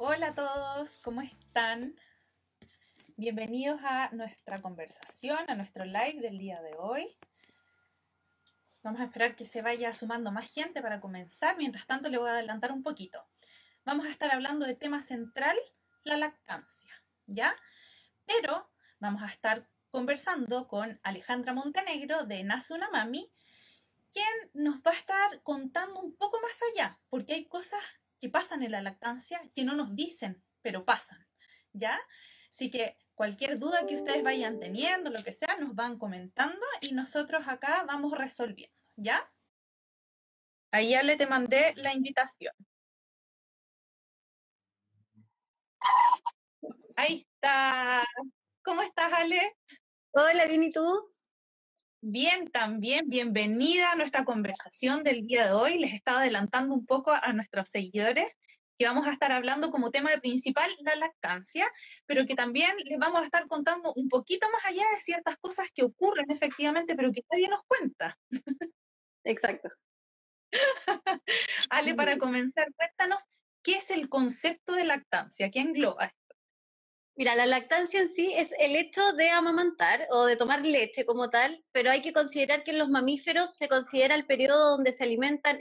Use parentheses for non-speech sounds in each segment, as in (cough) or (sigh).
Hola a todos, ¿cómo están? Bienvenidos a nuestra conversación, a nuestro live del día de hoy. Vamos a esperar que se vaya sumando más gente para comenzar. Mientras tanto, le voy a adelantar un poquito. Vamos a estar hablando de tema central, la lactancia, ¿ya? Pero vamos a estar conversando con Alejandra Montenegro de Nace una Mami, quien nos va a estar contando un poco más allá, porque hay cosas que pasan en la lactancia que no nos dicen, pero pasan, ¿ya? Así que cualquier duda que ustedes vayan teniendo, lo que sea, nos van comentando y nosotros acá vamos resolviendo, ¿ya? Ahí ya le te mandé la invitación. Ahí está. ¿Cómo estás, Ale? Hola, bien, ¿y tú? Bien, también bienvenida a nuestra conversación del día de hoy. Les estaba adelantando un poco a nuestros seguidores que vamos a estar hablando como tema principal la lactancia, pero que también les vamos a estar contando un poquito más allá de ciertas cosas que ocurren efectivamente, pero que nadie nos cuenta. Exacto. (laughs) Ale, para comenzar, cuéntanos qué es el concepto de lactancia, qué engloba Mira, la lactancia en sí es el hecho de amamantar o de tomar leche como tal, pero hay que considerar que en los mamíferos se considera el periodo donde se alimentan.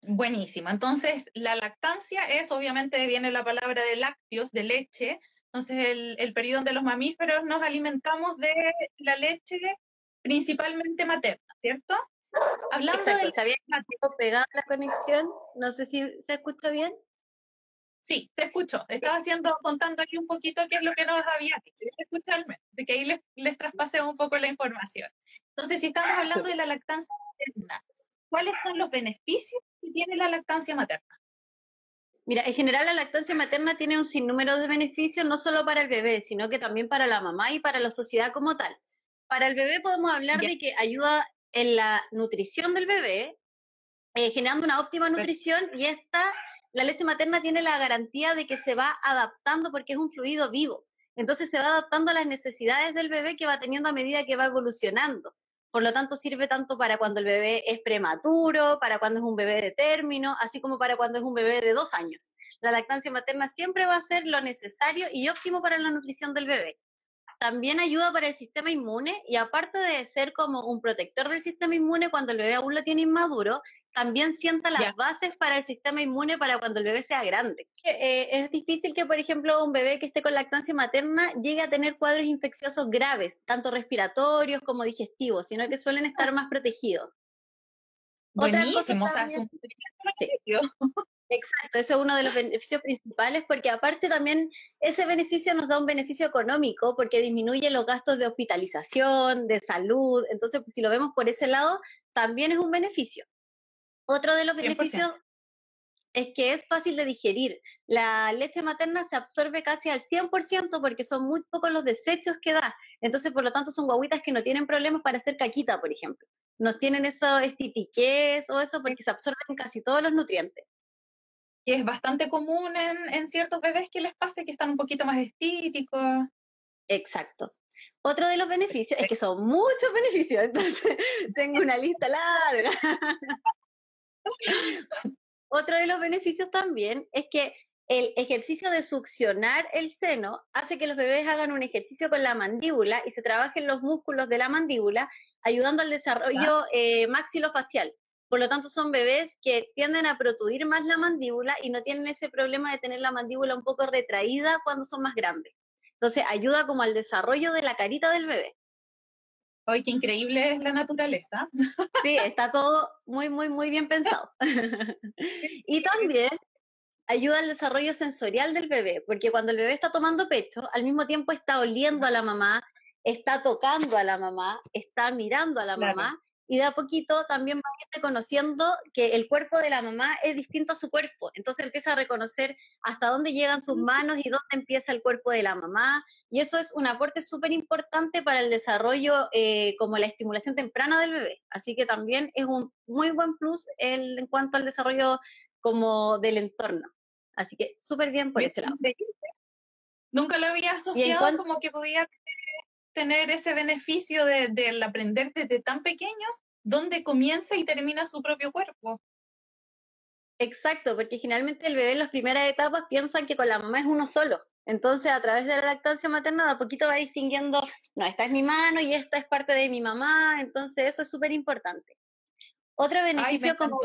Buenísimo. Entonces, la lactancia es, obviamente, viene la palabra de lácteos, de leche. Entonces, el, el periodo donde los mamíferos nos alimentamos de la leche principalmente materna, ¿cierto? Hablando Exacto, del... ¿Se había pegado la conexión? No sé si se escucha bien. Sí, te escucho. Estaba haciendo, contando aquí un poquito qué es lo que nos había dicho. Escucharme. Así que ahí les, les traspasé un poco la información. Entonces, si estamos hablando de la lactancia materna, ¿cuáles son los beneficios que tiene la lactancia materna? Mira, en general la lactancia materna tiene un sinnúmero de beneficios, no solo para el bebé, sino que también para la mamá y para la sociedad como tal. Para el bebé podemos hablar de que ayuda en la nutrición del bebé, eh, generando una óptima nutrición y esta la leche materna tiene la garantía de que se va adaptando porque es un fluido vivo. Entonces se va adaptando a las necesidades del bebé que va teniendo a medida que va evolucionando. Por lo tanto, sirve tanto para cuando el bebé es prematuro, para cuando es un bebé de término, así como para cuando es un bebé de dos años. La lactancia materna siempre va a ser lo necesario y óptimo para la nutrición del bebé también ayuda para el sistema inmune y aparte de ser como un protector del sistema inmune cuando el bebé aún lo tiene inmaduro, también sienta las bases para el sistema inmune para cuando el bebé sea grande. Eh, es difícil que, por ejemplo, un bebé que esté con lactancia materna llegue a tener cuadros infecciosos graves, tanto respiratorios como digestivos, sino que suelen estar más protegidos. Buenísimo, o sea, Exacto, ese es uno de los beneficios principales porque aparte también ese beneficio nos da un beneficio económico porque disminuye los gastos de hospitalización, de salud, entonces si lo vemos por ese lado, también es un beneficio. Otro de los beneficios es que es fácil de digerir. La leche materna se absorbe casi al 100% porque son muy pocos los desechos que da. Entonces, por lo tanto, son guaguitas que no tienen problemas para hacer caquita, por ejemplo. No tienen eso estitiquez o eso porque se absorben casi todos los nutrientes que es bastante común en, ciertos bebés que les pase que están un poquito más estíticos. Exacto. Otro de los beneficios es que son muchos beneficios, (laughs) entonces tengo una lista larga. Otro de los beneficios también es que el ejercicio de succionar el seno hace que los bebés hagan un ejercicio con la mandíbula y se trabajen los músculos de la mandíbula, ayudando al desarrollo eh, maxilofacial. Por lo tanto, son bebés que tienden a protuir más la mandíbula y no tienen ese problema de tener la mandíbula un poco retraída cuando son más grandes. Entonces, ayuda como al desarrollo de la carita del bebé. ¡Ay, qué increíble es la naturaleza! Sí, está todo muy, muy, muy bien pensado. (laughs) y también ayuda al desarrollo sensorial del bebé, porque cuando el bebé está tomando pecho, al mismo tiempo está oliendo a la mamá, está tocando a la mamá, está mirando a la mamá y de a poquito también va reconociendo que el cuerpo de la mamá es distinto a su cuerpo. Entonces empieza a reconocer hasta dónde llegan sus manos y dónde empieza el cuerpo de la mamá. Y eso es un aporte súper importante para el desarrollo eh, como la estimulación temprana del bebé. Así que también es un muy buen plus en cuanto al desarrollo como del entorno. Así que súper bien por ese lado. Nunca lo había asociado como que podía tener ese beneficio de, del aprender desde tan pequeños, dónde comienza y termina su propio cuerpo. Exacto, porque generalmente el bebé en las primeras etapas piensa que con la mamá es uno solo. Entonces, a través de la lactancia materna, de a poquito va distinguiendo, no, esta es mi mano y esta es parte de mi mamá. Entonces, eso es súper importante. Otro beneficio como...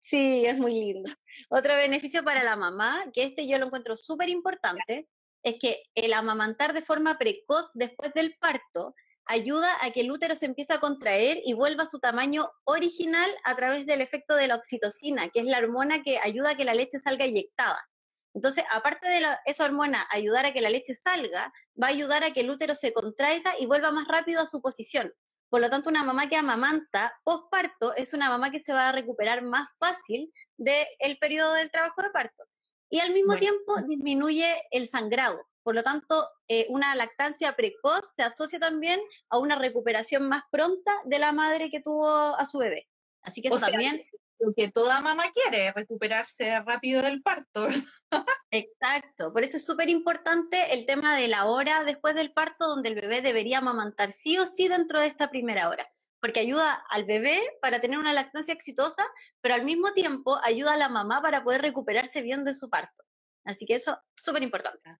Sí, es muy lindo. Otro beneficio para la mamá, que este yo lo encuentro súper importante, es que el amamantar de forma precoz después del parto ayuda a que el útero se empiece a contraer y vuelva a su tamaño original a través del efecto de la oxitocina, que es la hormona que ayuda a que la leche salga inyectada. Entonces, aparte de esa hormona ayudar a que la leche salga, va a ayudar a que el útero se contraiga y vuelva más rápido a su posición. Por lo tanto, una mamá que amamanta postparto es una mamá que se va a recuperar más fácil del periodo del trabajo de parto. Y al mismo tiempo disminuye el sangrado. Por lo tanto, eh, una lactancia precoz se asocia también a una recuperación más pronta de la madre que tuvo a su bebé. Así que eso también lo que toda mamá quiere, recuperarse rápido del parto. Exacto, por eso es súper importante el tema de la hora después del parto, donde el bebé debería amamantar sí o sí dentro de esta primera hora, porque ayuda al bebé para tener una lactancia exitosa, pero al mismo tiempo ayuda a la mamá para poder recuperarse bien de su parto. Así que eso es súper importante.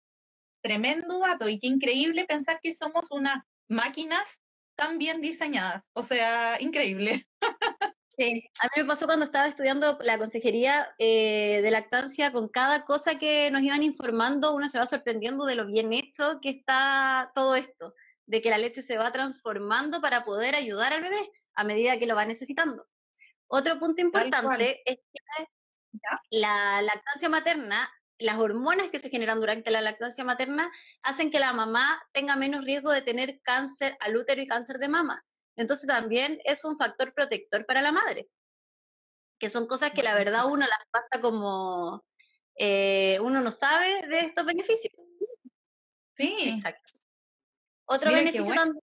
Tremendo dato y qué increíble pensar que somos unas máquinas tan bien diseñadas. O sea, increíble. Sí, a mí me pasó cuando estaba estudiando la consejería eh, de lactancia, con cada cosa que nos iban informando, uno se va sorprendiendo de lo bien hecho que está todo esto, de que la leche se va transformando para poder ayudar al bebé a medida que lo va necesitando. Otro punto importante es que la lactancia materna, las hormonas que se generan durante la lactancia materna hacen que la mamá tenga menos riesgo de tener cáncer al útero y cáncer de mama. Entonces también es un factor protector para la madre, que son cosas que la verdad uno las pasa como, eh, uno no sabe de estos beneficios. Sí. Exacto. Otro beneficio también,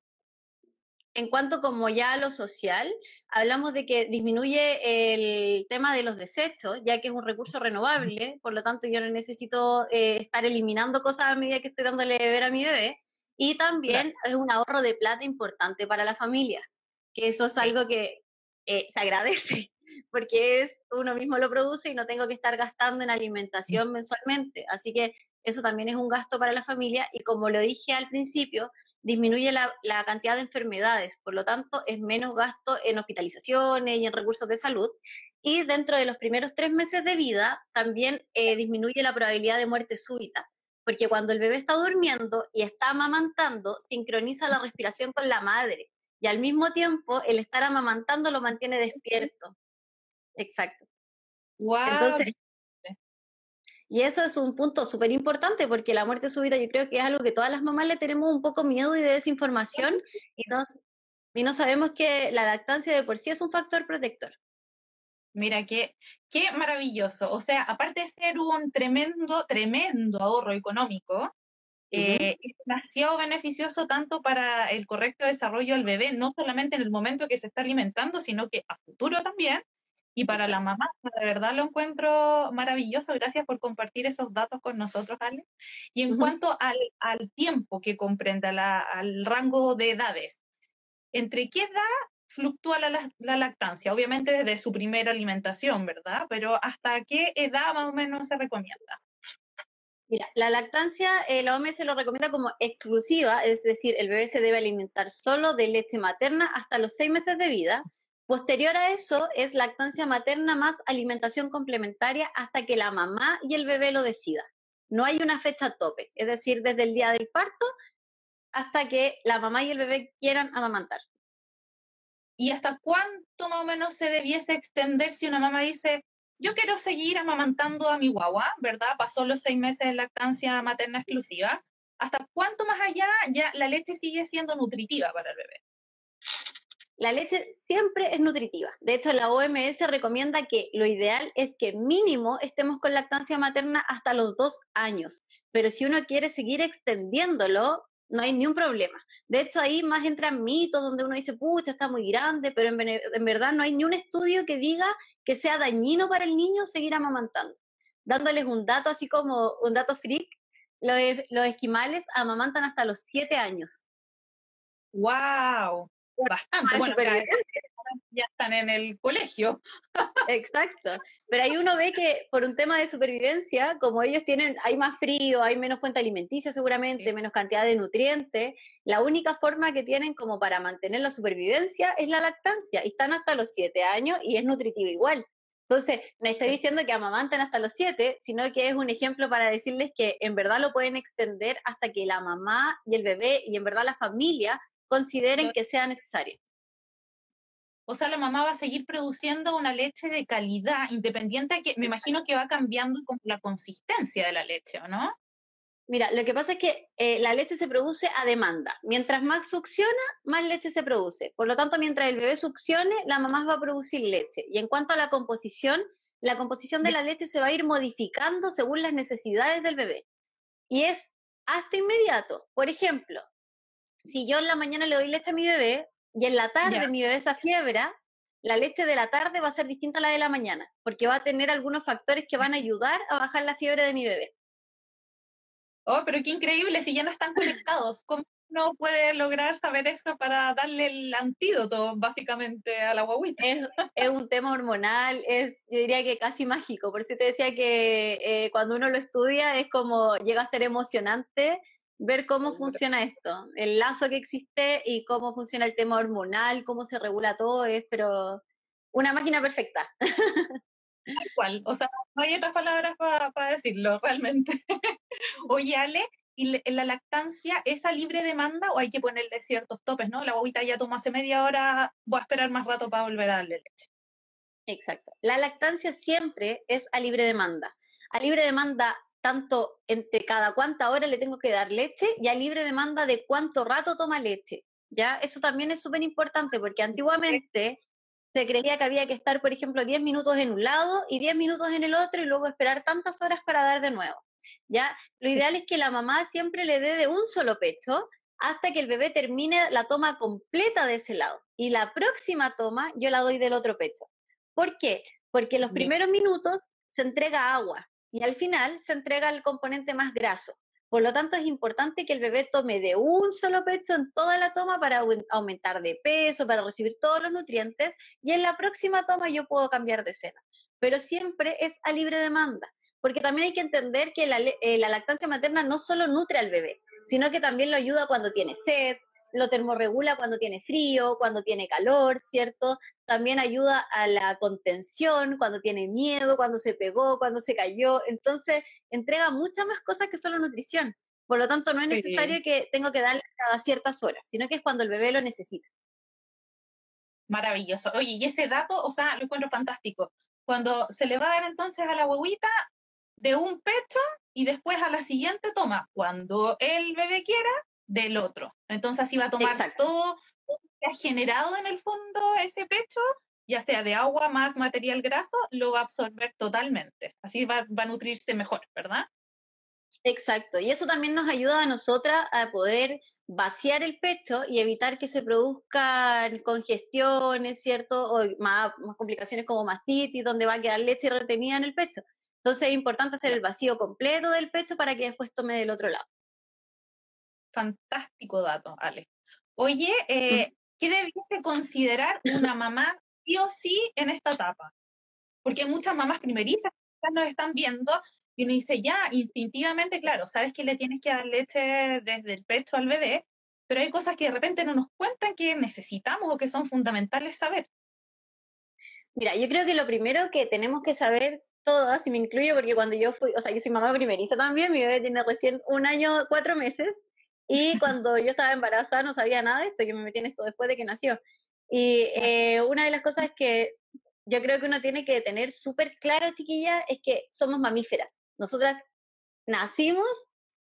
en cuanto como ya a lo social, hablamos de que disminuye el tema de los desechos, ya que es un recurso renovable, por lo tanto yo no necesito eh, estar eliminando cosas a medida que estoy dándole beber a mi bebé, y también es un ahorro de plata importante para la familia, que eso es algo que eh, se agradece, (laughs) porque es uno mismo lo produce y no tengo que estar gastando en alimentación mensualmente. Así que eso también es un gasto para la familia y como lo dije al principio, disminuye la, cantidad de enfermedades, por lo tanto es menos gasto en hospitalizaciones y en recursos de salud. Y dentro de los primeros tres meses de vida también eh, disminuye la probabilidad de muerte súbita porque cuando el bebé está durmiendo y está amamantando, sincroniza la respiración con la madre y al mismo tiempo el estar amamantando lo mantiene despierto. Exacto. Wow. Y eso es un punto súper importante porque la muerte súbita yo creo que es algo que todas las mamás le tenemos un poco miedo y de desinformación y no, y no sabemos que la lactancia de por sí es un factor protector. Mira, qué, qué maravilloso. O sea, aparte de ser un tremendo, tremendo ahorro económico, eh, es demasiado beneficioso tanto para el correcto desarrollo del bebé, no solamente en el momento que se está alimentando, sino que a futuro también. Y para la mamá, de verdad lo encuentro maravilloso. Gracias por compartir esos datos con nosotros, Ale. Y en cuanto al, al, tiempo que comprende, al rango de edades, ¿entre qué edad fluctúa la, lactancia? Obviamente desde su primera alimentación, ¿verdad? Pero ¿hasta qué edad más o menos se recomienda? Mira, la lactancia, eh, la OMS lo recomienda como exclusiva, es decir, el bebé se debe alimentar solo de leche materna hasta los seis meses de vida. Posterior a eso es lactancia materna más alimentación complementaria hasta que la mamá y el bebé lo decida. No hay una fecha tope, es decir, desde el día del parto hasta que la mamá y el bebé quieran amamantar. ¿Y hasta cuánto más o menos se debiese extender si una mamá dice, yo quiero seguir amamantando a mi guagua, ¿verdad? Pasó los seis meses de lactancia materna exclusiva. ¿Hasta cuánto más allá ya la leche sigue siendo nutritiva para el bebé? La leche siempre es nutritiva. De hecho, la OMS recomienda que lo ideal es que mínimo estemos con lactancia materna hasta los dos años. Pero si uno quiere seguir extendiéndolo, no hay ni un problema. De hecho, ahí más entran mitos donde uno dice, pucha, está muy grande, pero en, verdad no hay ni un estudio que diga que sea dañino para el niño seguir amamantando. Dándoles un dato así como un dato freak, los esquimales amamantan hasta los siete años. ¡Wow! Bastante. Bueno, ya, están en el colegio. Exacto. Pero ahí uno ve que por un tema de supervivencia, como ellos tienen, hay más frío, hay menos fuente alimenticia seguramente, menos cantidad de nutrientes, la única forma que tienen como para mantener la supervivencia es la lactancia. Y están hasta los siete años y es nutritivo igual. Entonces, no estoy diciendo que amamanten hasta los siete, sino que es un ejemplo para decirles que en verdad lo pueden extender hasta que la mamá y el bebé y en verdad la familia consideren que sea necesario. O sea, la mamá va a seguir produciendo una leche de calidad, independiente que me imagino que va cambiando con la consistencia de la leche, ¿o no? Mira, lo que pasa es que eh, la leche se produce a demanda. Mientras más succiona, más leche se produce. Por lo tanto, mientras el bebé succione, la mamá va a producir leche. Y en cuanto a la composición, la composición de la leche se va a ir modificando según las necesidades del bebé. Y es hasta inmediato. Por ejemplo, si yo en la mañana le doy leche a mi bebé y en la tarde mi bebé se fiebra, la leche de la tarde va a ser distinta a la de la mañana, porque va a tener algunos factores que van a ayudar a bajar la fiebre de mi bebé. Oh, pero qué increíble, si ya no están conectados, ¿cómo no puede lograr saber eso para darle el antídoto básicamente a la guaguita? Es, un tema hormonal, es, yo diría que casi mágico, por eso te decía que eh, cuando uno lo estudia es como llega a ser emocionante ver cómo funciona esto, el lazo que existe y cómo funciona el tema hormonal, cómo se regula todo, es pero una máquina perfecta. (laughs) Tal o sea, no hay otras palabras para decirlo realmente. (laughs) Oye, Ale, ¿y la lactancia es a libre demanda o hay que ponerle ciertos topes, no? La bobita ya tomó hace media hora, voy a esperar más rato para volver a darle leche. Exacto. La lactancia siempre es a libre demanda. A libre demanda tanto entre cada cuánta hora le tengo que dar leche y a libre demanda de cuánto rato toma leche. ¿Ya? Eso también es súper importante porque antiguamente se creía que había que estar, por ejemplo, 10 minutos en un lado y 10 minutos en el otro y luego esperar tantas horas para dar de nuevo. ¿ya? Lo ideal es que la mamá siempre le dé de un solo pecho hasta que el bebé termine la toma completa de ese lado. Y la próxima toma yo la doy del otro pecho. ¿Por qué? Porque en los primeros minutos se entrega agua y al final se entrega el componente más graso. Por lo tanto, es importante que el bebé tome de un solo pecho en toda la toma para aumentar de peso, para recibir todos los nutrientes, y en la próxima toma yo puedo cambiar de cena. Pero siempre es a libre demanda, porque también hay que entender que la, eh, la lactancia materna no solo nutre al bebé, sino que también lo ayuda cuando tiene sed, lo termorregula cuando tiene frío, cuando tiene calor, ¿cierto? También ayuda a la contención, cuando tiene miedo, cuando se pegó, cuando se cayó. Entonces, entrega muchas más cosas que solo nutrición. Por lo tanto, no es necesario que tengo que darle cada ciertas horas, sino que es cuando el bebé lo necesita. Maravilloso. Oye, y ese dato, o sea, lo encuentro fantástico. Cuando se le va a dar entonces a la huevita de un pecho y después a la siguiente toma, cuando el bebé quiera, del otro. Entonces así va a tomar todo lo que ha generado en el fondo ese pecho, ya sea de agua más material graso, lo va a absorber totalmente. Así va, va a nutrirse mejor, ¿verdad? Exacto, y eso también nos ayuda a nosotras a poder vaciar el pecho y evitar que se produzcan congestiones, ¿cierto? O más, más complicaciones como mastitis, donde va a quedar leche retenida en el pecho. Entonces es importante hacer el vacío completo del pecho para que después tome del otro lado fantástico dato, Ale. Oye, eh, ¿qué debiese considerar una mamá sí o sí en esta etapa? Porque muchas mamás primerizas nos están viendo y uno dice, ya, instintivamente, claro, sabes que le tienes que dar leche desde el pecho al bebé, pero hay cosas que de repente no nos cuentan que necesitamos o que son fundamentales saber. Mira, yo creo que lo primero que tenemos que saber todas, y me incluyo porque cuando yo fui, o sea, yo soy mamá primeriza también, mi bebé tiene recién un año, cuatro meses, y cuando yo estaba embarazada no sabía nada de esto, yo me metí en esto después de que nació. Y eh, una de las cosas que yo creo que uno tiene que tener súper claro, chiquilla, es que somos mamíferas. Nosotras nacimos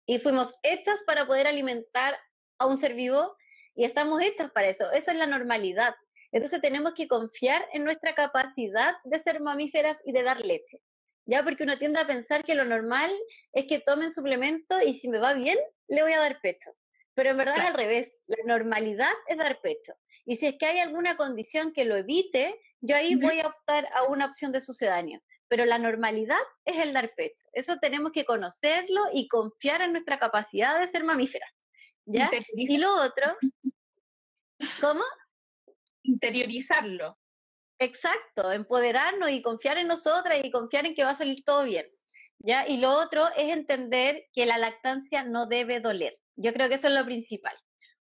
y fuimos hechas para poder alimentar a un ser vivo y estamos hechas para eso. Eso es la normalidad. Entonces tenemos que confiar en nuestra capacidad de ser mamíferas y de dar leche. Ya porque uno tiende a pensar que lo normal es que tomen suplemento y si me va bien, le voy a dar pecho. Pero en verdad es al revés, la normalidad es dar pecho. Y si es que hay alguna condición que lo evite, yo ahí voy a optar a una opción de sucedáneo. Pero la normalidad es el dar pecho. Eso tenemos que conocerlo y confiar en nuestra capacidad de ser mamíferas. ¿Ya? Y lo otro, ¿cómo? Interiorizarlo. Exacto, empoderarnos y confiar en nosotras y confiar en que va a salir todo bien. ¿Ya? Y lo otro es entender que la lactancia no debe doler. Yo creo que eso es lo principal,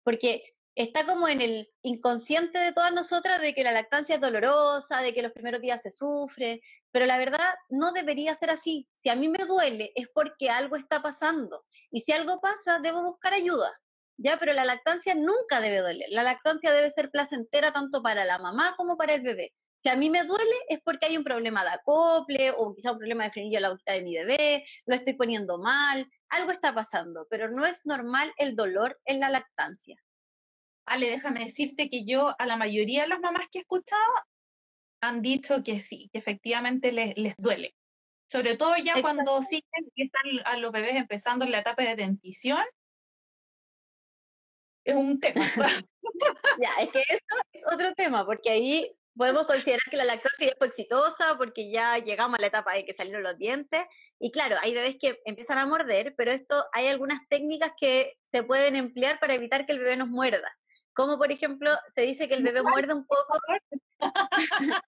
porque está como en el inconsciente de todas nosotras de que la lactancia es dolorosa, de que los primeros días se sufre, pero la verdad no debería ser así. Si a mí me duele es porque algo está pasando y si algo pasa debo buscar ayuda. Ya, pero la lactancia nunca debe doler. La lactancia debe ser placentera tanto para la mamá como para el bebé. Si a mí me duele es porque hay un problema de acople o quizá un problema de frenillo a la boquita de mi bebé, lo estoy poniendo mal, algo está pasando, pero no es normal el dolor en la lactancia. Ale, déjame decirte que yo a la mayoría de las mamás que he escuchado han dicho que sí, que efectivamente les, les duele. Sobre todo ya cuando siguen y están a los bebés empezando en la etapa de dentición. Es un tema. (laughs) ya, es que eso es otro tema, porque ahí podemos considerar que la lactancia fue exitosa porque ya llegamos a la etapa de que salieron los dientes. Y claro, hay bebés que empiezan a morder, pero esto hay algunas técnicas que se pueden emplear para evitar que el bebé nos muerda. Como por ejemplo, se dice que el bebé muerde un poco. (laughs)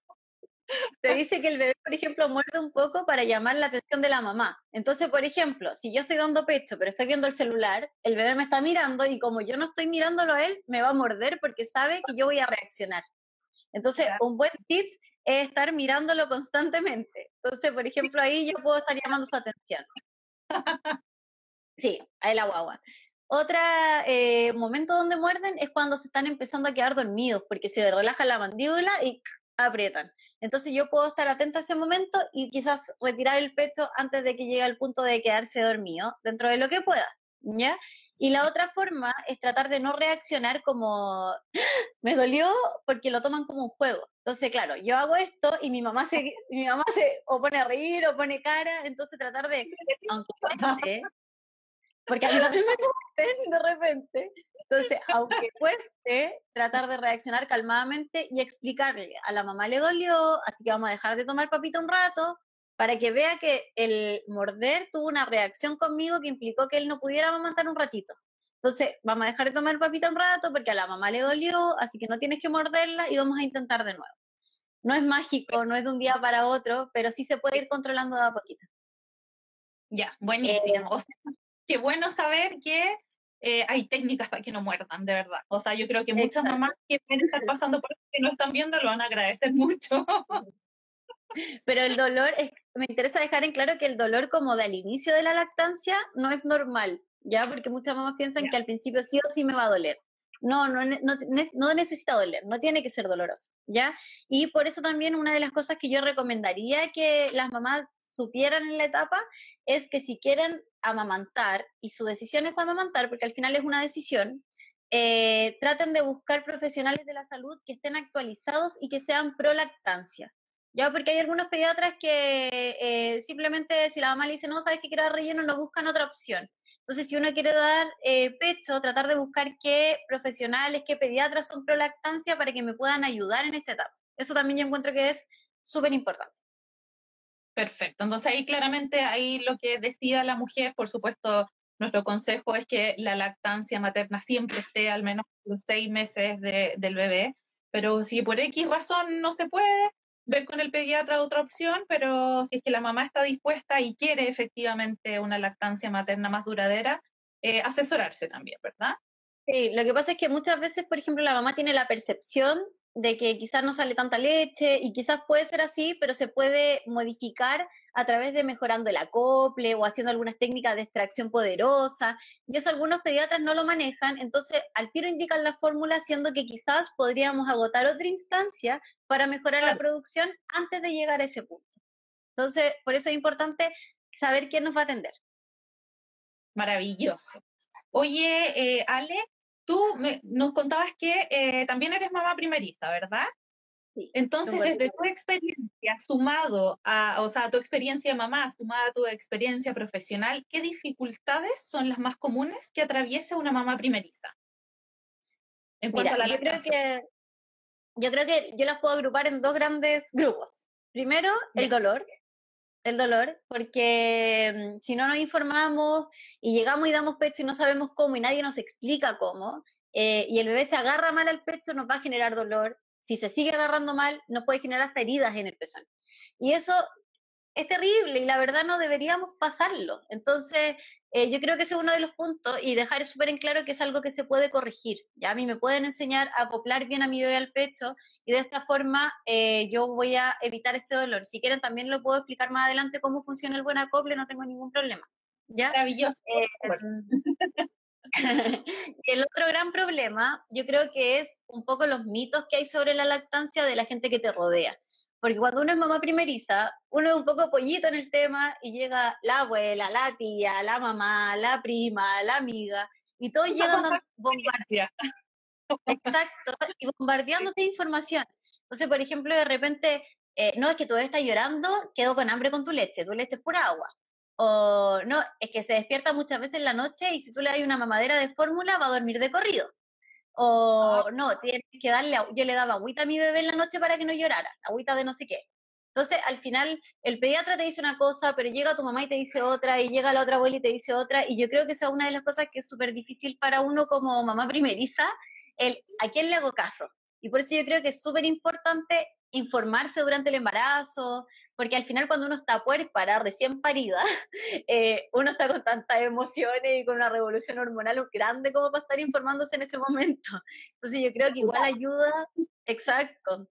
se dice que el bebé, por ejemplo, muerde un poco para llamar la atención de la mamá. Entonces, por ejemplo, si yo estoy dando pecho, pero estoy viendo el celular, el bebé me está mirando y como yo no estoy mirándolo a él, me va a morder porque sabe que yo voy a reaccionar. Entonces, un buen tips es estar mirándolo constantemente. Entonces, por ejemplo, ahí yo puedo estar llamando su atención. (laughs) Sí, ahí la guagua. Otro eh, momento donde muerden es cuando se están empezando a quedar dormidos, porque se relaja la mandíbula y aprietan. Entonces yo puedo estar atenta a ese momento y quizás retirar el pecho antes de que llegue al punto de quedarse dormido, dentro de lo que pueda. ¿Ya? Y la otra forma es tratar de no reaccionar como (gasps) me dolió porque lo toman como un juego. Entonces, claro, yo hago esto y mi mamá se, (laughs) mi mamá se o pone a reír o pone cara, entonces tratar de, aunque (laughs) porque a mí también me cuesten de repente. Entonces, aunque cueste, tratar de reaccionar calmadamente y explicarle, a la mamá le dolió, así que vamos a dejar de tomar papita un rato, para que vea que el morder tuvo una reacción conmigo que implicó que él no pudiera amamantar un ratito. Entonces, vamos a dejar de tomar papita un rato porque a la mamá le dolió, así que no tienes que morderla y vamos a intentar de nuevo. No es mágico, no es de un día para otro, pero sí se puede ir controlando de a poquito. Ya, buenísimo. Eh, qué bueno saber que eh, hay técnicas para que no muerdan, de verdad. O sea, yo creo que muchas mamás que pueden estar pasando por que no están viendo lo van a agradecer (laughs) mucho. Pero el dolor, es, me interesa dejar en claro que el dolor como del inicio de la lactancia no es normal, ¿ya? Porque muchas mamás piensan que al principio sí o sí me va a doler. No, no, no, no, necesita doler, no tiene que ser doloroso, ¿ya? Y por eso también una de las cosas que yo recomendaría que las mamás supieran en la etapa es que si quieren amamantar, y su decisión es amamantar, porque al final es una decisión, eh, traten de buscar profesionales de la salud que estén actualizados y que sean pro lactancia. Ya, porque hay algunos pediatras que eh, simplemente si la mamá le dice, no, sabes que quiero dar relleno, no buscan otra opción. Entonces, si uno quiere dar eh, pecho, tratar de buscar qué profesionales, qué pediatras son pro lactancia para que me puedan ayudar en esta etapa. Eso también yo encuentro que es súper importante. Perfecto. Entonces ahí claramente ahí lo que decida la mujer, por supuesto, nuestro consejo es que la lactancia materna siempre esté al menos los seis meses del bebé, pero si por X razón no se puede, ver con el pediatra otra opción, pero si es que la mamá está dispuesta y quiere efectivamente una lactancia materna más duradera, eh, asesorarse también, ¿verdad? Sí, lo que pasa es que muchas veces, por ejemplo, la mamá tiene la percepción de que quizás no sale tanta leche y quizás puede ser así, pero se puede modificar a través de mejorando el acople o haciendo algunas técnicas de extracción poderosa. Y eso algunos pediatras no lo manejan, entonces al tiro indican la fórmula, siendo que quizás podríamos agotar otra instancia para mejorar la producción antes de llegar a ese punto. Entonces, por eso es importante saber quién nos va a atender. Maravilloso. Oye, eh, Ale, tú nos contabas que eh, también eres mamá primeriza, ¿verdad? Sí. Entonces, desde tu experiencia, sumado a, o sea, tu experiencia mamá, sumada a tu experiencia profesional, ¿qué dificultades son las más comunes que atraviesa una mamá primeriza? En cuanto a la yo creo que yo creo que yo las puedo agrupar en dos grandes grupos. Primero, el dolor, el dolor, porque mm, si no nos informamos y llegamos y damos pecho y no sabemos cómo y nadie nos explica cómo, eh, y el bebé se agarra mal al pecho, nos va a generar dolor. Si se sigue agarrando mal, nos puede generar hasta heridas en el pezón. Y eso es terrible y la verdad no deberíamos pasarlo. Entonces, eh, yo creo que ese es uno de los puntos y dejar súper en claro que es algo que se puede corregir. Ya a mí me pueden enseñar a acoplar bien a mi bebé al pecho y de esta forma eh, yo voy a evitar este dolor. Si quieren también lo puedo explicar más adelante cómo funciona el buen acople, no tengo ningún problema. ¿Ya? Maravilloso. Eh, y el otro gran problema, yo creo que es un poco los mitos que hay sobre la lactancia de la gente que te rodea. Porque cuando uno es mamá primeriza, uno es un poco pollito en el tema y llega la abuela, la tía, la mamá, la prima, la amiga, y todos llegan bombardeando. (laughs) Exacto, y bombardeándote información. Entonces, por ejemplo, de repente, eh, no es que tú estás llorando, quedo con hambre con tu leche, tu leche es pura agua. O no, es que se despierta muchas veces en la noche y si tú le das una mamadera de fórmula va a dormir de corrido. O ah. no, tienes que darle, yo le daba agüita a mi bebé en la noche para que no llorara, agüita de no sé qué. Entonces, al final, el pediatra te dice una cosa, pero llega tu mamá y te dice otra, y llega la otra abuela y te dice otra, y yo creo que esa es una de las cosas que es súper difícil para uno como mamá primeriza, el a quién le hago caso. Y por eso yo creo que es súper importante informarse durante el embarazo, porque al final cuando uno está puérpara, recién parida, (laughs) eh, uno está con tantas emociones y con una revolución hormonal grande como para estar informándose en ese momento. Entonces yo creo que igual ayuda, exacto.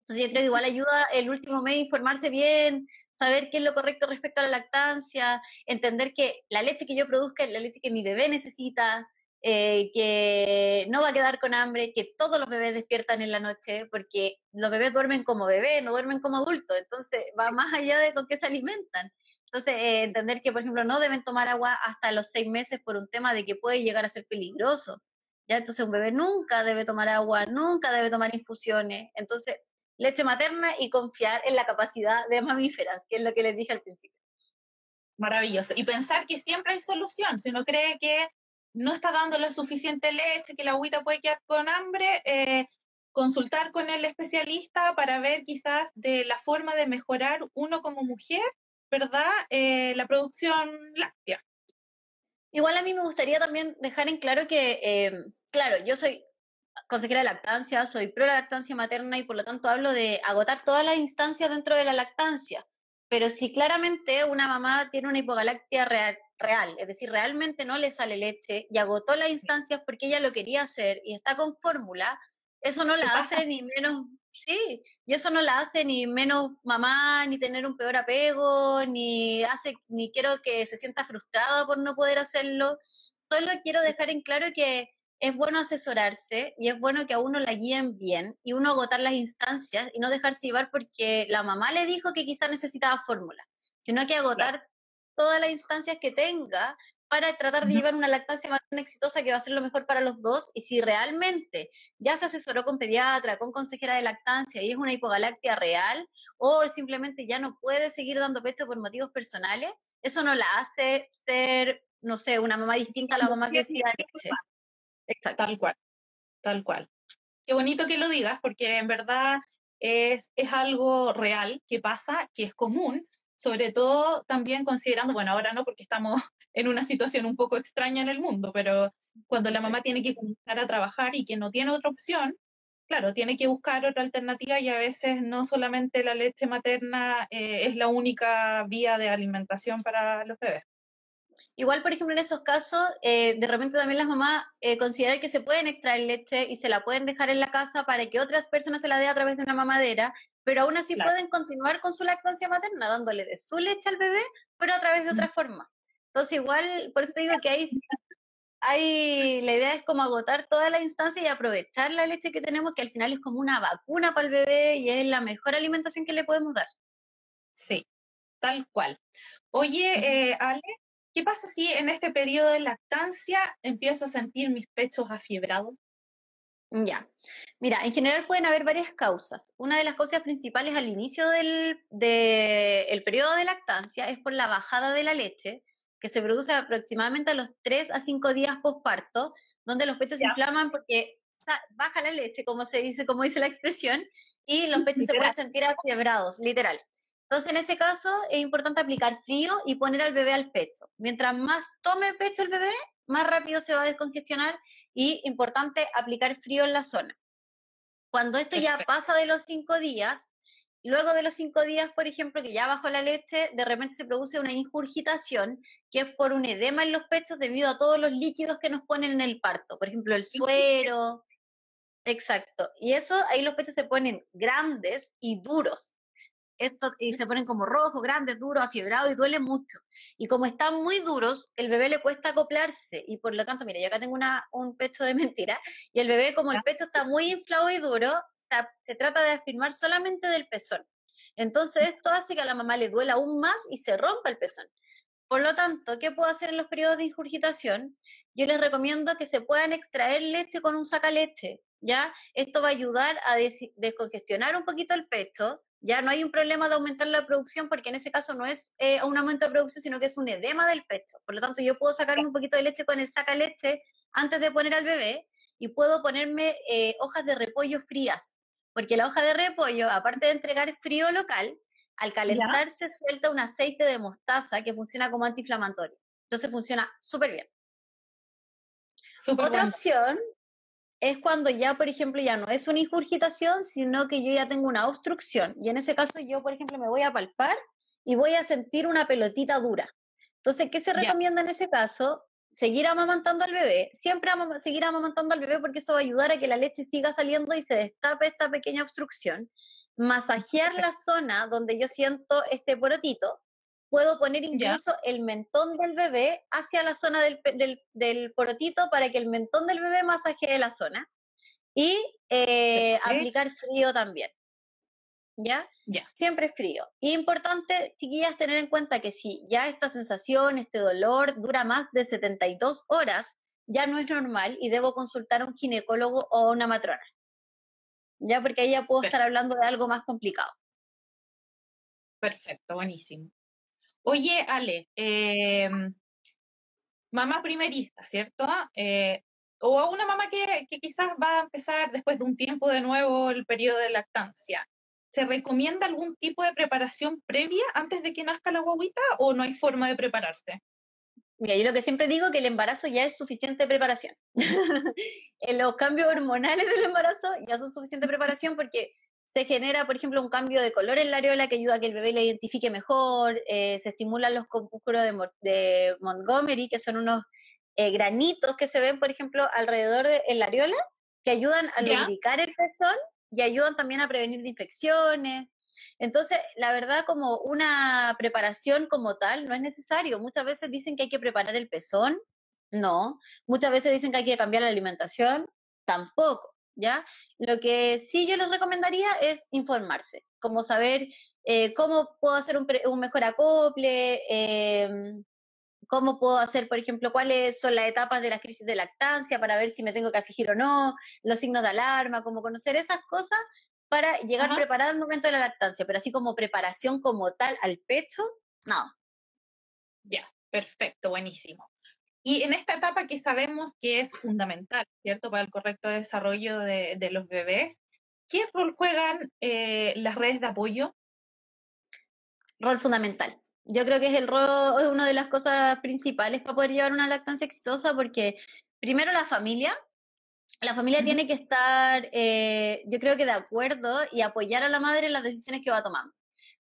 Entonces yo creo que igual ayuda el último mes informarse bien, saber qué es lo correcto respecto a la lactancia, entender que la leche que yo produzca es la leche que mi bebé necesita, eh, que no va a quedar con hambre, que todos los bebés despiertan en la noche, porque los bebés duermen como bebés, no duermen como adultos, entonces va más allá de con qué se alimentan. Entonces, eh, entender que, por ejemplo, no deben tomar agua hasta los seis meses por un tema de que puede llegar a ser peligroso. ¿ya? Entonces, un bebé nunca debe tomar agua, nunca debe tomar infusiones. Entonces, leche materna y confiar en la capacidad de mamíferas, que es lo que les dije al principio. Maravilloso. Y pensar que siempre hay solución. Si uno cree que no está dando la suficiente leche, que la agüita puede quedar con hambre, eh, consultar con el especialista para ver quizás de la forma de mejorar uno como mujer, ¿verdad? Eh, la producción láctea. Igual a mí me gustaría también dejar en claro que, eh, claro, yo soy consejera de lactancia, soy pro lactancia materna y por lo tanto hablo de agotar todas las instancias dentro de la lactancia. Pero si claramente una mamá tiene una hipogalactia real, real, es decir, realmente no le sale leche y agotó las instancias porque ella lo quería hacer y está con fórmula, eso no la hace ni menos, sí, y eso no la hace ni menos mamá, ni tener un peor apego, ni hace, ni quiero que se sienta frustrada por no poder hacerlo. Solo quiero dejar en claro que es bueno asesorarse y es bueno que a uno la guíen bien y uno agotar las instancias y no dejarse llevar porque la mamá le dijo que quizá necesitaba fórmula, sino que agotar todas las instancias que tenga para tratar de llevar una lactancia más exitosa que va a ser lo mejor para los dos. Y si realmente ya se asesoró con pediatra, con consejera de lactancia y es una hipogalactia real, o simplemente ya no puede seguir dando pecho por motivos personales, eso no la hace ser, no sé, una mamá distinta a la mamá que da leche. Exacto. Tal cual, tal cual. Qué bonito que lo digas, porque en verdad es, es algo real que pasa, que es común, sobre todo también considerando, bueno, ahora no porque estamos (laughs) en una situación un poco extraña en el mundo, pero cuando la mamá tiene que comenzar a trabajar y que no tiene otra opción, claro, tiene que buscar otra alternativa y a veces no solamente la leche materna eh, es la única vía de alimentación para los bebés. Igual, por ejemplo, en esos casos, eh, de repente también las mamás eh, consideran que se pueden extraer leche y se la pueden dejar en la casa para que otras personas se la den a través de una mamadera, pero aún así pueden continuar con su lactancia materna, dándole de su leche al bebé, pero a través de otra forma. Entonces, igual, por eso te digo que hay, hay, la idea es como agotar toda la instancia y aprovechar la leche que tenemos, que al final es como una vacuna para el bebé y es la mejor alimentación que le podemos dar. Sí, tal cual. Oye, eh, Ale, ¿Qué pasa si en este periodo de lactancia empiezo a sentir mis pechos afiebrados? Ya, mira, en general pueden haber varias causas. Una de las causas principales al inicio del periodo de lactancia es por la bajada de la leche, que se produce aproximadamente a los 3 a 5 días postparto, donde los pechos se inflaman porque baja la leche, como se dice, como dice la expresión, y los (laughs) pechos se pueden sentir afiebrados, literal. Entonces, en ese caso, es importante aplicar frío y poner al bebé al pecho. Mientras más tome el pecho el bebé, más rápido se va a descongestionar y importante aplicar frío en la zona. Cuando esto ya pasa de los cinco días, luego de los cinco días, por ejemplo, que ya bajó la leche, de repente se produce una ingurgitación, que es por un edema en los pechos debido a todos los líquidos que nos ponen en el parto. Por ejemplo, el suero. Exacto. Y eso, ahí los pechos se ponen grandes y duros. Esto, y se ponen como rojos, grandes, duros, afiebrados y duele mucho. Y como están muy duros, el bebé le cuesta acoplarse y por lo tanto, mira, yo acá tengo una, un pecho de (laughs) mentira y el bebé como el pecho está muy inflado y duro, se trata de afirmar solamente del pezón. Entonces esto hace que a la mamá le duela aún más y se rompa el pezón. Por lo tanto, ¿qué puedo hacer en los periodos de ingurgitación? Yo les recomiendo que se puedan extraer leche con un sacaleche, ¿ya? Esto va a ayudar a descongestionar un poquito el pecho, ya no hay un problema de aumentar la producción porque en ese caso no es eh, un aumento de producción, sino que es un edema del pecho. Por lo tanto, yo puedo sacar un poquito de leche con el sacaleche antes de poner al bebé y puedo ponerme eh, hojas de repollo frías, porque la hoja de repollo, aparte de entregar frío local, al calentarse suelta un aceite de mostaza que funciona como antiinflamatorio. Entonces funciona súper bien. Otra opción es cuando ya, por ejemplo, ya no es una ingurgitación, sino que yo ya tengo una obstrucción. Y en ese caso yo, por ejemplo, me voy a palpar y voy a sentir una pelotita dura. Entonces, ¿qué se recomienda en ese caso? seguir amamantando al bebé, siempre seguir amamantando al bebé porque eso va a ayudar a que la leche siga saliendo y se destape esta pequeña obstrucción. Masajear la zona donde yo siento este porotito, puedo poner incluso el mentón del bebé hacia la zona del, del, porotito para que el mentón del bebé masajee la zona y eh, aplicar frío también. ¿ya? Ya. Siempre frío. Y importante, chiquillas, tener en cuenta que si ya esta sensación, este dolor dura más de 72 horas, ya no es normal y debo consultar a un ginecólogo o a una matrona. Ya, porque ahí ya puedo estar hablando de algo más complicado. Perfecto, buenísimo. Oye, Ale, em, mamá primerista, ¿cierto? Eh, o a una mamá que, quizás va a empezar después de un tiempo de nuevo el periodo de lactancia. ¿se recomienda algún tipo de preparación previa antes de que nazca la guaguita o no hay forma de prepararse? Mira, yo lo que siempre digo que el embarazo ya es suficiente preparación. (laughs) en los cambios hormonales del embarazo ya son suficiente preparación porque se genera, por ejemplo, un cambio de color en la areola que ayuda a que el bebé la identifique mejor, eh, se estimulan los compúsculos de, Montgomery, que son unos eh, granitos que se ven, por ejemplo, alrededor de la areola, que ayudan a lubricar el pezón y ayudan también a prevenir de infecciones. Entonces, la verdad, como una preparación como tal no es necesario. Muchas veces dicen que hay que preparar el pezón, no. Muchas veces dicen que hay que cambiar la alimentación, tampoco, ¿ya? Lo que sí yo les recomendaría es informarse, como saber eh, cómo puedo hacer un, un mejor acople, eh, cómo puedo hacer, por ejemplo, cuáles son las etapas de la crisis de lactancia para ver si me tengo que afligir o no, los signos de alarma, cómo conocer esas cosas para llegar preparada al momento de la lactancia, pero así como preparación como tal al pecho, no. Ya, perfecto, buenísimo. Y en esta etapa que sabemos que es fundamental, ¿cierto?, para el correcto desarrollo de, los bebés, ¿qué rol juegan eh, las redes de apoyo? Rol fundamental yo creo que es el rol, una de las cosas principales para poder llevar una lactancia exitosa, porque primero la familia, la familia tiene que estar, eh, yo creo que de acuerdo y apoyar a la madre en las decisiones que va tomando.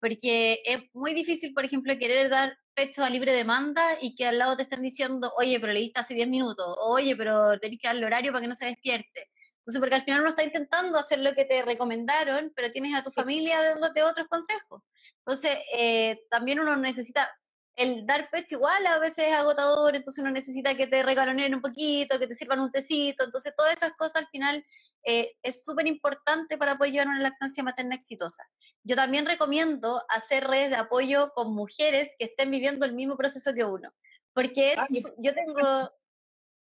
Porque es muy difícil, por ejemplo, querer dar pecho a libre demanda y que al lado te estén diciendo, oye, pero le diste hace 10 minutos, oye, pero tenés que darle horario para que no se despierte. Entonces, porque al final uno está intentando hacer lo que te recomendaron, pero tienes a tu familia dándote otros consejos. Entonces, eh, también uno necesita, el dar pecho igual a veces es agotador, entonces uno necesita que te regalonen un poquito, que te sirvan un tecito, entonces todas esas cosas al final eh, es súper importante para poder llevar una lactancia materna exitosa. Yo también recomiendo hacer redes de apoyo con mujeres que estén viviendo el mismo proceso que uno, porque es, yo tengo,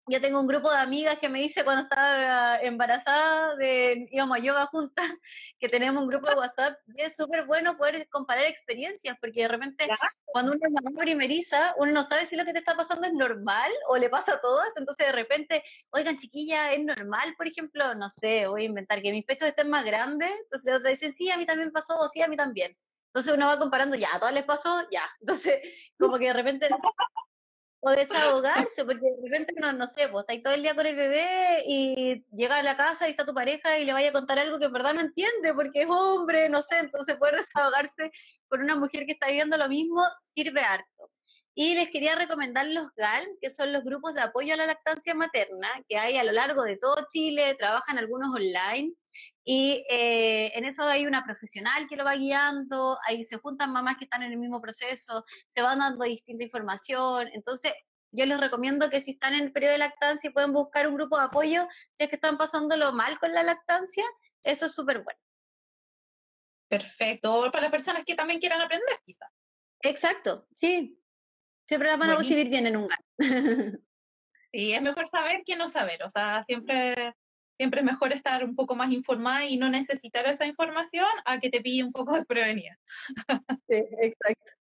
yo tengo un grupo de amigas que me dice cuando estaba embarazada, de, íbamos a yoga juntas, (laughs) que tenemos un grupo de WhatsApp, y es súper bueno poder comparar experiencias, porque de repente cuando uno es mamá primeriza, uno no sabe si lo que te está pasando es normal o le pasa a todas, entonces de repente, oigan chiquilla, es normal, por ejemplo, no sé, voy a inventar que mis pechos estén más grandes, entonces otra dicen, sí, a mí también pasó, o sí, a mí también. Entonces uno va comparando, ya, a todas les pasó, ya. (laughs) Entonces, como que de repente o desahogarse, porque de repente no, no sé, vos estáis todo el día con el bebé y llega a la casa y está tu pareja y le vaya a contar algo que en verdad no entiende porque es hombre, no sé, entonces poder (laughs) desahogarse con una mujer que está viviendo lo mismo sirve harto. Y les quería recomendar los GALM, que son los grupos de apoyo a la lactancia materna, que hay a lo largo de todo Chile, trabajan algunos online, y eh, en eso hay una profesional que lo va guiando, ahí se juntan mamás que están en el mismo proceso, se van dando distinta información. Entonces, yo les recomiendo que si están en el periodo de lactancia y pueden buscar un grupo de apoyo, si es que están pasándolo mal con la lactancia, eso es súper bueno. Perfecto. Para las personas que también quieran aprender, quizás. Exacto, sí. Siempre las van a recibir bien en un GAN. (laughs) sí, es mejor saber que no saber. O sea, siempre siempre es mejor estar un poco más informada y no necesitar esa información a que te pille un poco (laughs) desprevenida. Sí, exacto.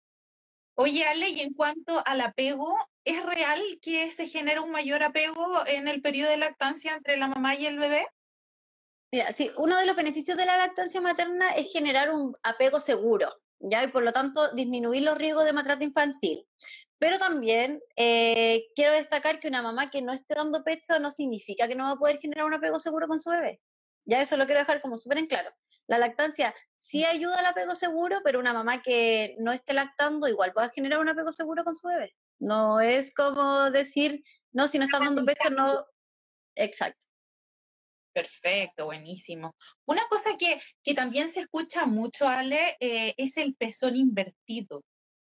Oye, Ale, y en cuanto al apego, ¿es real que se genera un mayor apego en el periodo de lactancia entre la mamá y el bebé? Mira, sí, uno de los beneficios de la lactancia materna es generar un apego seguro, ¿ya? Y por lo tanto disminuir los riesgos de maltrato infantil. Pero también eh, quiero destacar que una mamá que no esté dando pecho no significa que no va a poder generar un apego seguro con su bebé. Ya eso lo quiero dejar como súper en claro. La lactancia sí ayuda al apego seguro, pero una mamá que no esté lactando igual puede generar un apego seguro con su bebé. No es como decir, no, si no está dando pecho, no. Exacto. Perfecto, buenísimo. Una cosa que, que también se escucha mucho, Ale, eh, es el pezón invertido.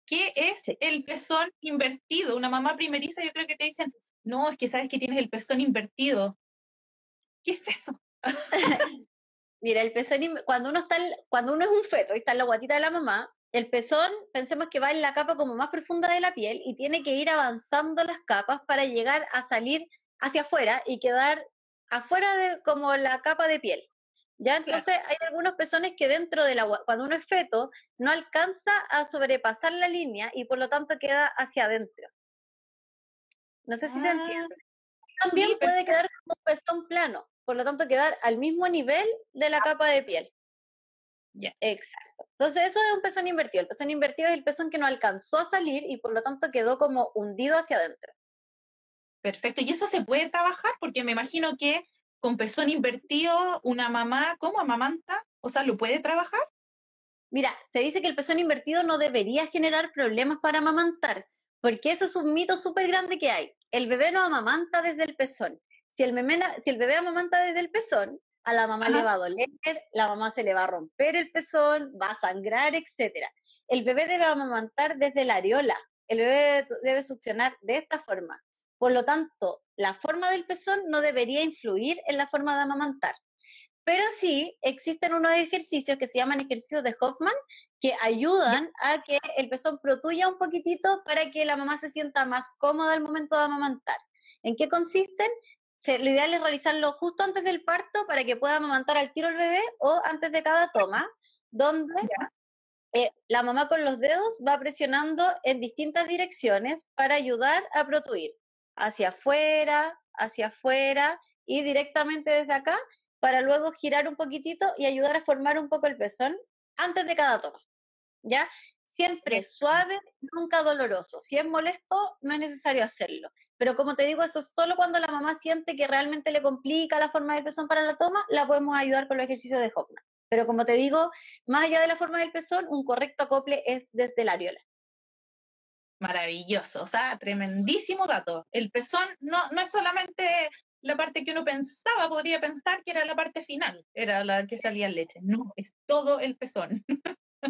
¿Qué es el pezón invertido? Una mamá primeriza, yo creo que te dicen, no, es que sabes que tienes el pezón invertido. ¿Qué es eso? (laughs) Mira, el pezón, cuando uno está, cuando uno es un feto y está en la guatita de la mamá, el pezón, pensemos que va en la capa como más profunda de la piel y tiene que ir avanzando las capas para llegar a salir hacia afuera y quedar afuera de como la capa de piel. ¿Ya? Entonces hay algunos pezones que dentro de la cuando uno es feto, no alcanza a sobrepasar la línea y por lo tanto queda hacia adentro. No sé si se entiende. Ah, También puede quedar como un pezón plano, por lo tanto quedar al mismo nivel de la capa de piel. Ya. Exacto. Entonces eso es un pezón invertido. El pezón invertido es el pezón que no alcanzó a salir y por lo tanto quedó como hundido hacia adentro. Perfecto. ¿Y eso se puede trabajar? Porque me imagino que con pezón invertido, una mamá, ¿cómo amamanta? O sea, ¿lo puede trabajar? Mira, se dice que el pezón invertido no debería generar problemas para amamantar, porque eso es un mito súper grande que hay. El bebé no amamanta desde el pezón. Si el, si el bebé amamanta desde el pezón, a la mamá le va a doler, la mamá se le va a romper el pezón, va a sangrar, etc. El bebé debe amamantar desde la areola. El bebé debe succionar de esta forma. Por lo tanto, la forma del pezón no debería influir en la forma de amamantar. Pero sí existen unos ejercicios que se llaman ejercicios de Hoffman que ayudan a que el pezón protuya un poquitito para que la mamá se sienta más cómoda al momento de amamantar. ¿En qué consisten? lo ideal es realizarlo justo antes del parto para que pueda amamantar al tiro el bebé o antes de cada toma, donde eh, la mamá con los dedos va presionando en distintas direcciones para ayudar a protuir hacia afuera, hacia afuera y directamente desde acá para luego girar un poquitito y ayudar a formar un poco el pezón antes de cada toma. ¿Ya? Siempre suave, nunca doloroso. Si es molesto, no es necesario hacerlo. Pero como te digo, eso es solo cuando la mamá siente que realmente le complica la forma del pezón para la toma, la podemos ayudar con los ejercicios de Hoffman. Pero como te digo, más allá de la forma del pezón, un correcto acople es desde la areola. Maravilloso, o sea, tremendísimo dato. El pezón no, no es solamente la parte que uno pensaba, podría pensar que era la parte final, era la que salía leche. No, es todo el pezón.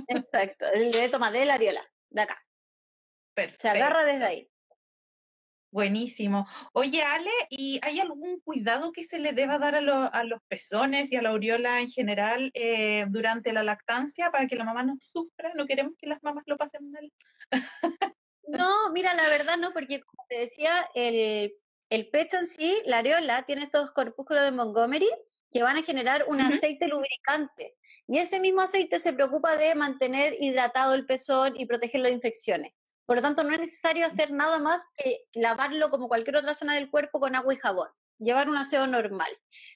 Exacto, el de toma de la areola, de acá. Perfecto. Se agarra desde ahí. Buenísimo. Oye, Ale, ¿y hay algún cuidado que se le deba dar a, a los pezones y a la aureola en general eh, durante la lactancia para que la mamá no sufra? No queremos que las mamás lo pasen mal. No, mira, la verdad no, porque como te decía, el, el pecho en sí, la areola, tiene estos corpúsculos de Montgomery que van a generar un aceite lubricante. Y ese mismo aceite se preocupa de mantener hidratado el pezón y protegerlo de infecciones. Por lo tanto, no es necesario hacer nada más que lavarlo como cualquier otra zona del cuerpo con agua y jabón. Llevar un aseo normal.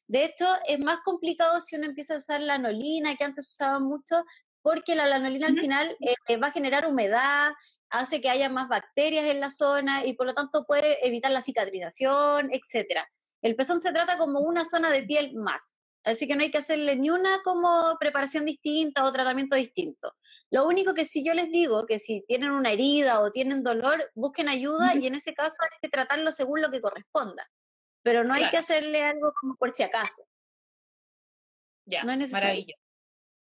De hecho, es más complicado si uno empieza a usar la anolina, que antes usaban mucho, porque la lanolina al final eh, va a generar humedad, hace que haya más bacterias en la zona y por lo tanto puede evitar la cicatrización, etc. El pezón se trata como una zona de piel más. Así que no hay que hacerle ni una como preparación distinta o tratamiento distinto. Lo único que sí yo les digo, que si tienen una herida o tienen dolor, busquen ayuda y en ese caso hay que tratarlo según lo que corresponda. Pero no hay que hacerle algo como por si acaso. Ya, no es maravilloso.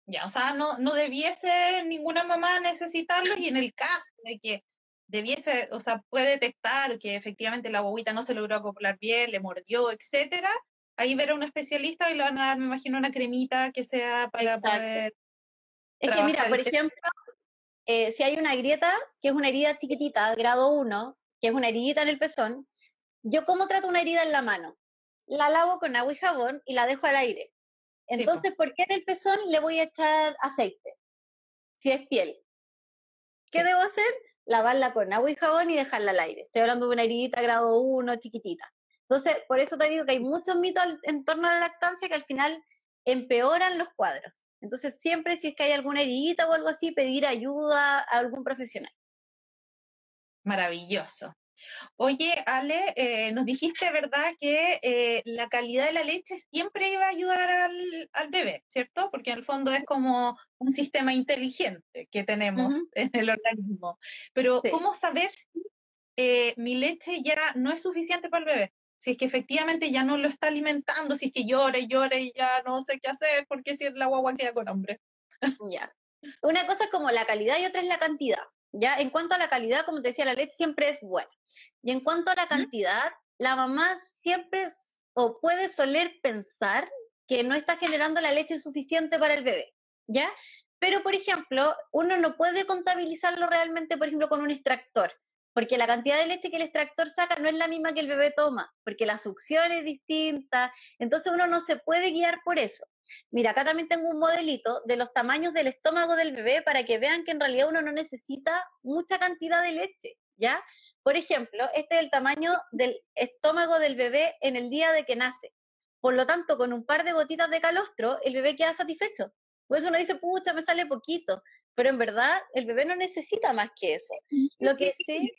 Ya, o sea, no, no debiese ninguna mamá necesitarlo y en el caso de que debiese, o sea, puede detectar que efectivamente la bobita no se logró acoplar bien, le mordió, etcétera, ahí ver a un especialista y le van a dar, me imagino, una cremita que sea para poder. Es que mira, por ejemplo, eh, si hay una grieta, que es una herida chiquitita, grado 1, que es una heridita en el pezón, yo cómo trato una herida en la mano? La lavo con agua y jabón y la dejo al aire. Entonces, ¿por qué en el pezón le voy a echar aceite? Si es piel. ¿Qué debo hacer? Lavarla con agua y jabón y dejarla al aire. Estoy hablando de una heridita grado 1, chiquitita. Entonces, por eso te digo que hay muchos mitos en torno a la lactancia que al final empeoran los cuadros. Entonces, siempre si es que hay alguna heridita o algo así, pedir ayuda a algún profesional. Maravilloso. Oye, Ale, eh, nos dijiste, ¿verdad?, que eh, la calidad de la leche siempre iba a ayudar al, bebé, ¿cierto? Porque en el fondo es como un sistema inteligente que tenemos en el organismo. Pero, ¿cómo saber si eh, mi leche ya no es suficiente para el bebé? Si es que efectivamente ya no lo está alimentando, si es que llora y llora y ya no sé qué hacer, porque si la guagua queda con hambre. Ya. Una cosa es como la calidad y otra es la cantidad. ¿Ya? En cuanto a la calidad, como te decía, la leche siempre es buena. Y en cuanto a la cantidad, la mamá siempre o puede soler pensar que no está generando la leche suficiente para el bebé, ¿ya? Pero, por ejemplo, uno no puede contabilizarlo realmente, por ejemplo, con un extractor porque la cantidad de leche que el extractor saca no es la misma que el bebé toma, porque la succión es distinta, entonces uno no se puede guiar por eso. Mira, acá también tengo un modelito de los tamaños del estómago del bebé para que vean que en realidad uno no necesita mucha cantidad de leche, ¿ya? Por ejemplo, este es el tamaño del estómago del bebé en el día de que nace. Por lo tanto, con un par de gotitas de calostro, el bebé queda satisfecho. Por eso uno dice, pucha, me sale poquito pero en verdad el bebé no necesita más que eso. Lo que sí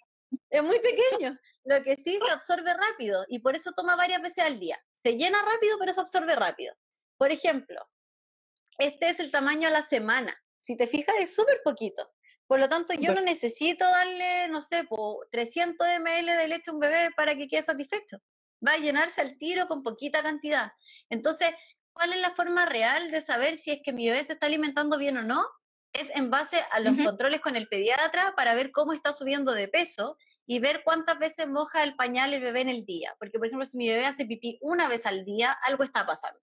es muy pequeño, lo que sí se absorbe rápido y por eso toma varias veces al día. Se llena rápido, pero se absorbe rápido. Por ejemplo, este es el tamaño a la semana. Si te fijas, es súper poquito. Por lo tanto, yo no necesito darle, no sé, 300 ml de leche a un bebé para que quede satisfecho. Va a llenarse al tiro con poquita cantidad. Entonces, ¿cuál es la forma real de saber si es que mi bebé se está alimentando bien o no? es en base a los controles con el pediatra para ver cómo está subiendo de peso y ver cuántas veces moja el pañal el bebé en el día. Porque, por ejemplo, si mi bebé hace pipí una vez al día, algo está pasando.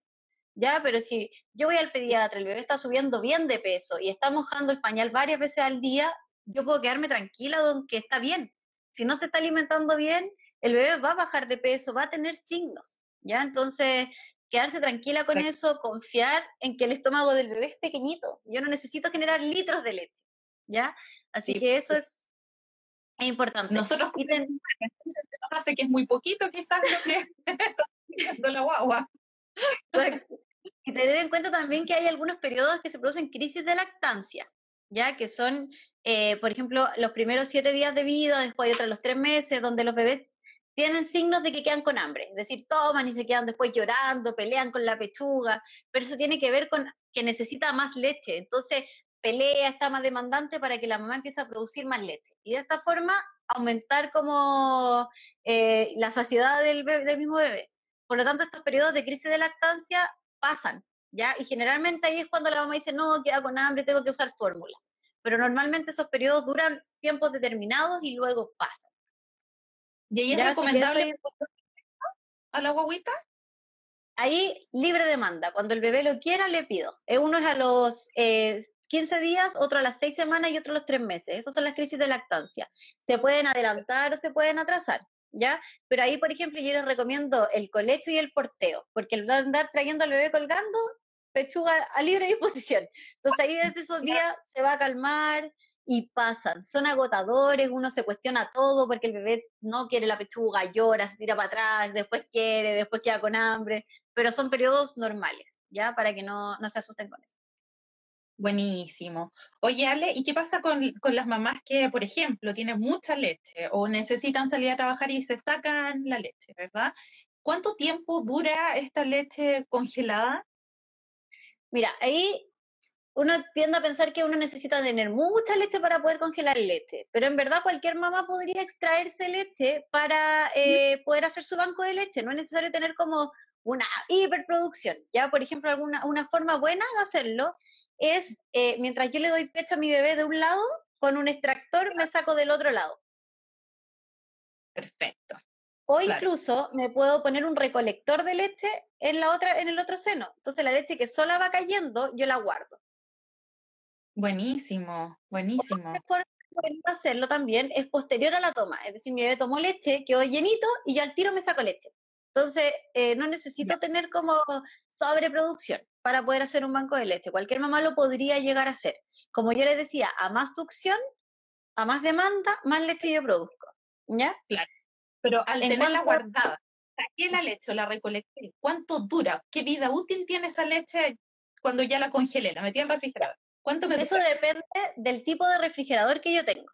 ¿Ya? Pero si yo voy al pediatra, el bebé está subiendo bien de peso y está mojando el pañal varias veces al día, yo puedo quedarme tranquila que está bien. Si no se está alimentando bien, el bebé va a bajar de peso, va a tener signos. ¿Ya? Entonces, quedarse tranquila con eso, confiar en que el estómago del bebé es pequeñito. Yo no necesito generar litros de leche, ¿ya? Así que eso es, importante. Nosotros y hace que es muy poquito quizás lo que (laughs) la guagua. Y tener en cuenta también que hay algunos periodos que se producen crisis de lactancia, ya que son, eh, por ejemplo, los primeros siete días de vida, después hay otros los tres meses, donde los bebés tienen signos de que quedan con hambre, es decir, toman y se quedan después llorando, pelean con la pechuga, pero eso tiene que ver con que necesita más leche, entonces pelea, está más demandante para que la mamá empiece a producir más leche. Y de esta forma aumentar como eh, la saciedad del, del mismo bebé. Por lo tanto, estos periodos de crisis de lactancia pasan, ¿ya? Y generalmente ahí es cuando la mamá dice, no, queda con hambre, tengo que usar fórmula. Pero normalmente esos periodos duran tiempos determinados y luego pasan. ¿Y ahí es recomendable a la guaguita? Ahí libre demanda. Cuando el bebé lo quiera, le pido. Eh, uno es a los 15 eh, días, otro a las 6 semanas y otro a los 3 meses. Esas son las crisis de lactancia. Se pueden adelantar o se pueden atrasar. ¿Ya? Pero ahí, por ejemplo, yo les recomiendo el colecho y el porteo, porque el andar trayendo al bebé colgando, pechuga a libre (laughs) disposición. Entonces ahí desde esos días se va a calmar, y pasan. Son agotadores, uno se cuestiona todo porque el bebé no quiere la pechuga, llora, se tira para atrás, después quiere, después queda con hambre, pero son periodos normales, ¿ya? Para que no, no se asusten con eso. Buenísimo. Oye, Ale, ¿y qué pasa con, las mamás que, por ejemplo, tienen mucha leche o necesitan salir a trabajar y se sacan la leche, ¿verdad? ¿Cuánto tiempo dura esta leche congelada? Mira, ahí uno tiende a pensar que uno necesita tener mucha leche para poder congelar leche, pero en verdad cualquier mamá podría extraerse leche para eh, poder hacer su banco de leche. No es necesario tener como una hiperproducción. Ya, por ejemplo, alguna una forma buena de hacerlo es, eh, mientras yo le doy pecho a mi bebé de un lado, con un extractor me saco del otro lado. Perfecto. O incluso me puedo poner un recolector de leche en, la otra, en el otro seno. Entonces la leche que sola va cayendo, yo la guardo. Buenísimo, buenísimo. Otra forma hacerlo también es posterior a la toma. Es decir, mi bebé tomó leche, quedó llenito y yo al tiro me saco leche. Entonces, eh, no necesito tener como sobreproducción para poder hacer un banco de leche. Cualquier mamá lo podría llegar a hacer. Como yo les decía, a más succión, a más demanda, más leche yo produzco. ¿Ya? Claro. Pero al tenerla guardada, saqué la leche o la recolecté, ¿cuánto dura? ¿Qué vida útil tiene esa leche cuando ya la congelé? La metí en el refrigerador. ¿Cuánto me Eso depende del tipo de refrigerador que yo tengo.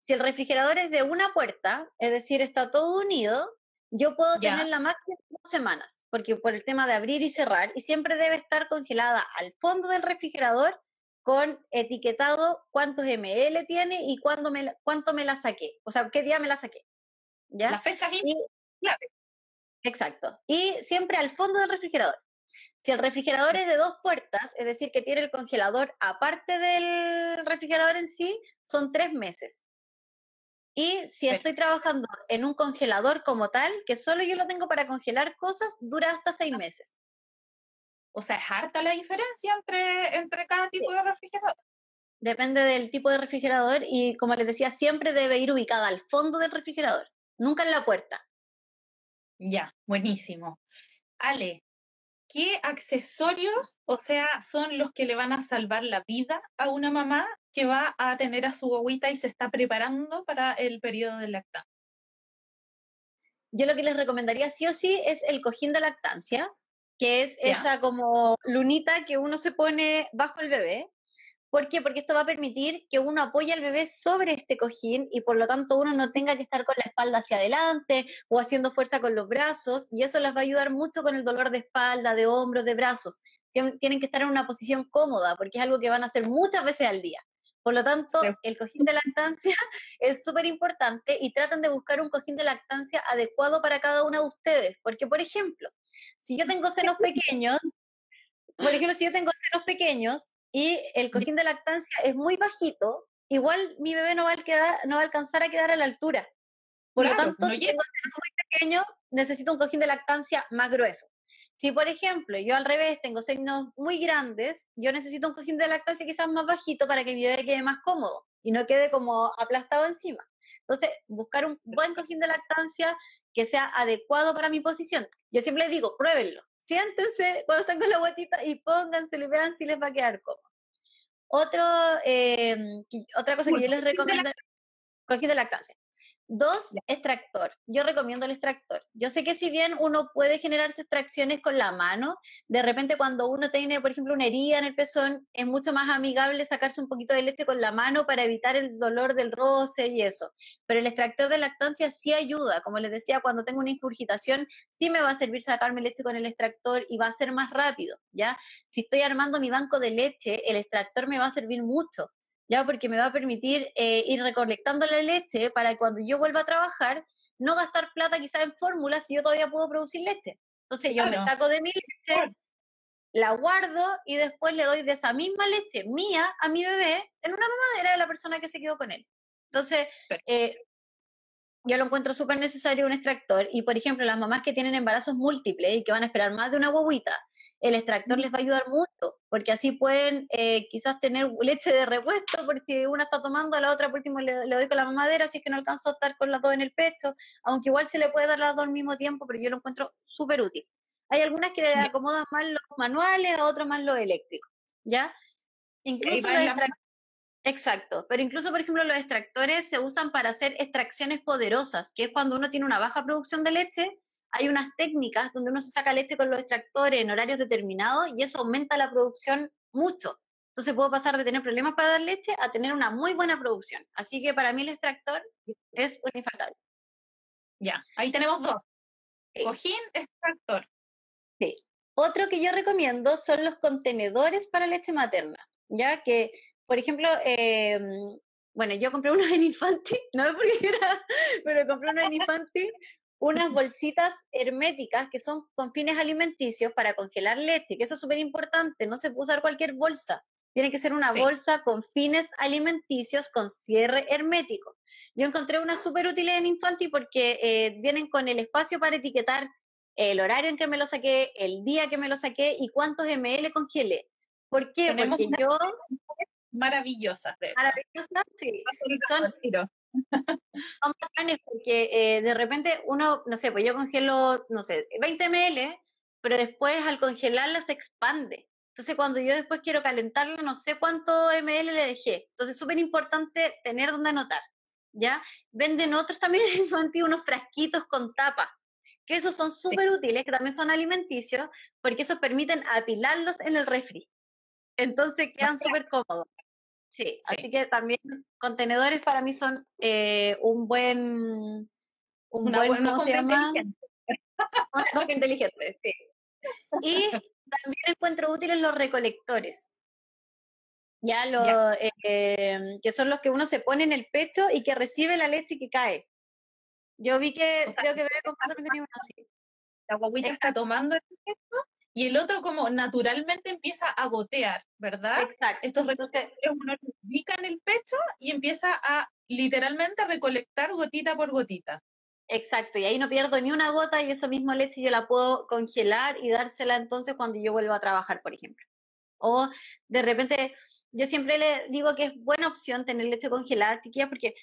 Si el refrigerador es de una puerta, es decir, está todo unido, yo puedo tener la máxima dos semanas, porque por el tema de abrir y cerrar, y siempre debe estar congelada al fondo del refrigerador con etiquetado cuántos ml tiene y cuándo me, cuánto me la saqué, o sea, qué día me la saqué. ¿ya? La fecha y, Exacto. Y siempre al fondo del refrigerador. Si el refrigerador es de dos puertas, es decir, que tiene el congelador aparte del refrigerador en sí, son tres meses. Y si estoy trabajando en un congelador como tal, que solo yo lo tengo para congelar cosas, dura hasta seis meses. O sea, es harta la diferencia entre, entre cada tipo de refrigerador. Depende del tipo de refrigerador y, como les decía, siempre debe ir ubicada al fondo del refrigerador, nunca en la puerta. Ya, buenísimo. Ale, ¿qué accesorios, o sea, son los que le van a salvar la vida a una mamá que va a tener a su guaguita y se está preparando para el periodo de lactancia? Yo lo que les recomendaría sí o sí es el cojín de lactancia, que es esa como lunita que uno se pone bajo el bebé. ¿Por qué? Porque esto va a permitir que uno apoye al bebé sobre este cojín y por lo tanto uno no tenga que estar con la espalda hacia adelante o haciendo fuerza con los brazos y eso les va a ayudar mucho con el dolor de espalda, de hombros, de brazos. Tienen que estar en una posición cómoda porque es algo que van a hacer muchas veces al día. Por lo tanto, el cojín de lactancia (laughs) es súper importante y tratan de buscar un cojín de lactancia adecuado para cada una de ustedes. Porque, por ejemplo, si yo tengo senos (laughs) pequeños, por ejemplo, si yo tengo senos pequeños y el cojín de lactancia es muy bajito, igual mi bebé no va a, quedar, no va a alcanzar a quedar a la altura. Por lo tanto, si tengo muy pequeños, necesito un cojín de lactancia más grueso. Si, por ejemplo, yo al revés tengo senos muy grandes, yo necesito un cojín de lactancia quizás más bajito para que mi bebé quede más cómodo y no quede como aplastado encima. Entonces, buscar un buen cojín de lactancia que sea adecuado para mi posición. Yo siempre les digo, pruébenlo. Siéntense cuando están con la guatita y pónganselo y vean si les va a quedar cómodo. Otro, eh, otra cosa que yo les recomiendo, cojín de lactancia. Dos, extractor. Yo recomiendo el extractor. Yo sé que si bien uno puede generarse extracciones con la mano, de repente cuando uno tiene, por ejemplo, una herida en el pezón, es mucho más amigable sacarse un poquito de leche con la mano para evitar el dolor del roce y eso. Pero el extractor de lactancia sí ayuda. Como les decía, cuando tengo una ingurgitación, sí me va a servir sacarme leche con el extractor y va a ser más rápido, ¿ya? Si estoy armando mi banco de leche, el extractor me va a servir mucho ¿ya? Porque me va a permitir eh, ir recolectando la leche para cuando yo vuelva a trabajar, no gastar plata quizás en fórmulas si yo todavía puedo producir leche. Entonces yo me saco de mi leche, la guardo y después le doy de esa misma leche mía a mi bebé en una mamadera de la persona que se quedó con él. Entonces, eh, yo lo encuentro súper necesario un extractor y, por ejemplo, las mamás que tienen embarazos múltiples y que van a esperar más de una guaguita, el extractor les va a ayudar mucho, porque así pueden eh, quizás tener leche de repuesto, por si una está tomando, a la otra por último le, doy con la mamadera, si es que no alcanzo a estar con las dos en el pecho, aunque igual se le puede dar las dos al mismo tiempo, pero yo lo encuentro súper útil. Hay algunas que le acomodan más los manuales, a otras más los eléctricos, ¿ya? Incluso los extractores Exacto, pero incluso, por ejemplo, los extractores se usan para hacer extracciones poderosas, que es cuando uno tiene una baja producción de leche hay unas técnicas donde uno se saca leche con los extractores en horarios determinados y eso aumenta la producción mucho. Entonces puedo pasar de tener problemas para dar leche a tener una muy buena producción. Así que para mí el extractor es un infaltable. Ya, ahí tenemos dos. Cojín, extractor. Sí. Otro que yo recomiendo son los contenedores para leche materna, ya que, por ejemplo, em, bueno, yo compré unos en Infanti, (laughs) no sé por qué era, pero compré unos en Infanti, unas bolsitas herméticas que son con fines alimenticios para congelar leche, que eso es súper importante, no se puede usar cualquier bolsa, tiene que ser una bolsa con fines alimenticios con cierre hermético. Yo encontré una súper útil en Infanti porque eh, vienen con el espacio para etiquetar el horario en que me lo saqué, el día que me lo saqué y cuántos ml congelé. ¿Por qué? porque yo... (laughs) Maravillosas. Maravillosas, sí. Son, son porque eh, de repente uno, no sé, pues yo congelo, no sé, 20 ml, pero después al congelarla se expande. Entonces, cuando yo después quiero calentarla, no sé cuánto ml le dejé. Entonces, es súper importante tener donde anotar, ¿ya? Venden otros también (laughs) infantiles, unos frasquitos con tapa, que esos son súper útiles, que también son alimenticios, porque esos permiten apilarlos en el refri. Entonces, quedan súper cómodos. Sí, así que también contenedores para mí son eh, un buen... Un Una buen, buena ¿cómo se llama? inteligente. (laughs) Una compra inteligente, sí. Y también encuentro útiles los recolectores. Ya, los, eh, que son los que uno se pone en el pecho y que recibe la leche que cae. Yo vi que, O sea, creo que Bebé uno así. La guaguita está tomando el efecto y el otro como naturalmente empieza a gotear, ¿verdad? Exacto. Estos Entonces, uno los ubica en el pecho y empieza a literalmente recolectar gotita por gotita. exacto, y ahí no pierdo ni una gota y esa misma leche yo la puedo congelar y dársela entonces cuando yo vuelva a trabajar, por ejemplo. O de repente, yo siempre le digo que es buena opción tener leche congelada, chiquillas, porque,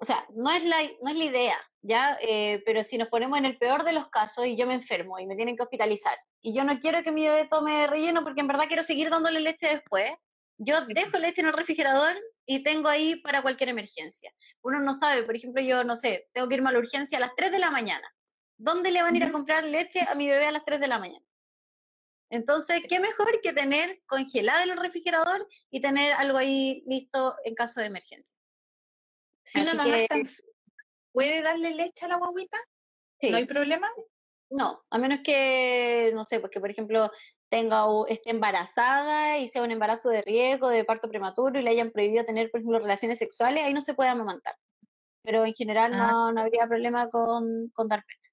o sea, no es la, no es la idea, ¿ya? Eh, pero si nos ponemos en el peor de los casos y yo me enfermo y me tienen que hospitalizar y yo no quiero que mi bebé tome relleno porque en verdad quiero seguir dándole leche después, yo dejo leche en el refrigerador y tengo ahí para cualquier emergencia. Uno no sabe, por ejemplo, yo no sé, tengo que irme a la urgencia a las 3 de la mañana. ¿Dónde le van a ir a comprar leche a mi bebé a las 3 de la mañana? Entonces, ¿qué mejor que tener congelada en el refrigerador y tener algo ahí listo en caso de emergencia? Si una mamá que- está ¿puede darle leche a la guaguita? Sí. ¿No hay problema? No, a menos que, no sé, pues que por ejemplo tenga esté embarazada y sea un embarazo de riesgo, de parto prematuro y le hayan prohibido tener, por ejemplo, relaciones sexuales, ahí no se puede amamantar. Pero en general Ah. no, no habría problema con, con dar pecho.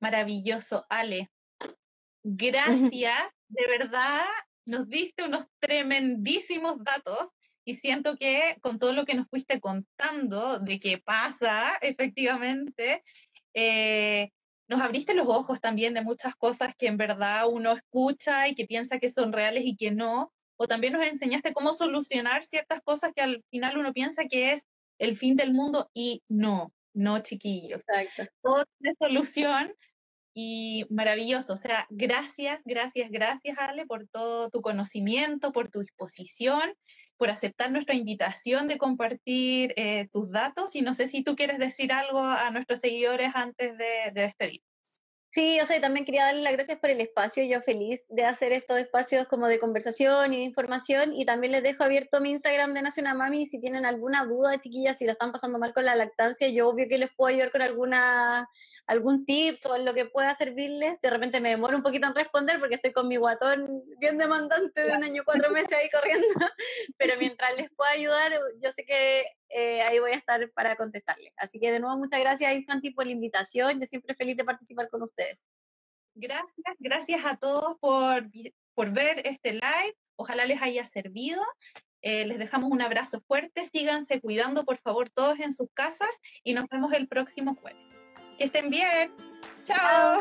Maravilloso, Ale. (laughs) Gracias, de verdad, nos diste unos tremendísimos datos y siento que con todo lo que nos fuiste contando de qué pasa (laughs) efectivamente, eh, nos abriste los ojos también de muchas cosas que en verdad uno escucha y que piensa que son reales y que no, o también nos enseñaste cómo solucionar ciertas cosas que al final uno piensa que es el fin del mundo y no, no, chiquillos Exacto. todo tiene solución y maravilloso. O sea, gracias, gracias, gracias, Ale, por todo tu conocimiento, por tu disposición, por aceptar nuestra invitación de compartir eh, tus datos. Y no sé si tú quieres decir algo a nuestros seguidores antes de, de despedir. Sí, o sea, también quería darle las gracias por el espacio. Yo feliz de hacer estos espacios como de conversación y de información. Y también les dejo abierto mi Instagram de Nacional Mami. Si tienen alguna duda, chiquillas, si lo están pasando mal con la lactancia, yo obvio que les puedo ayudar con alguna algún tips o en lo que pueda servirles. De repente me demoro un poquito en responder porque estoy con mi guatón bien demandante de un año cuatro meses ahí corriendo. (laughs) Pero mientras les pueda ayudar, yo sé que eh, ahí voy a estar para contestarles. Así que de nuevo, muchas gracias, Infanti, por la invitación. Yo siempre feliz de participar con ustedes. Gracias, gracias a todos por, por ver este live. Ojalá les haya servido. Eh, les dejamos un abrazo fuerte. Síganse cuidando, por favor, todos en sus casas y nos vemos el próximo jueves. Que estén bien. Chao.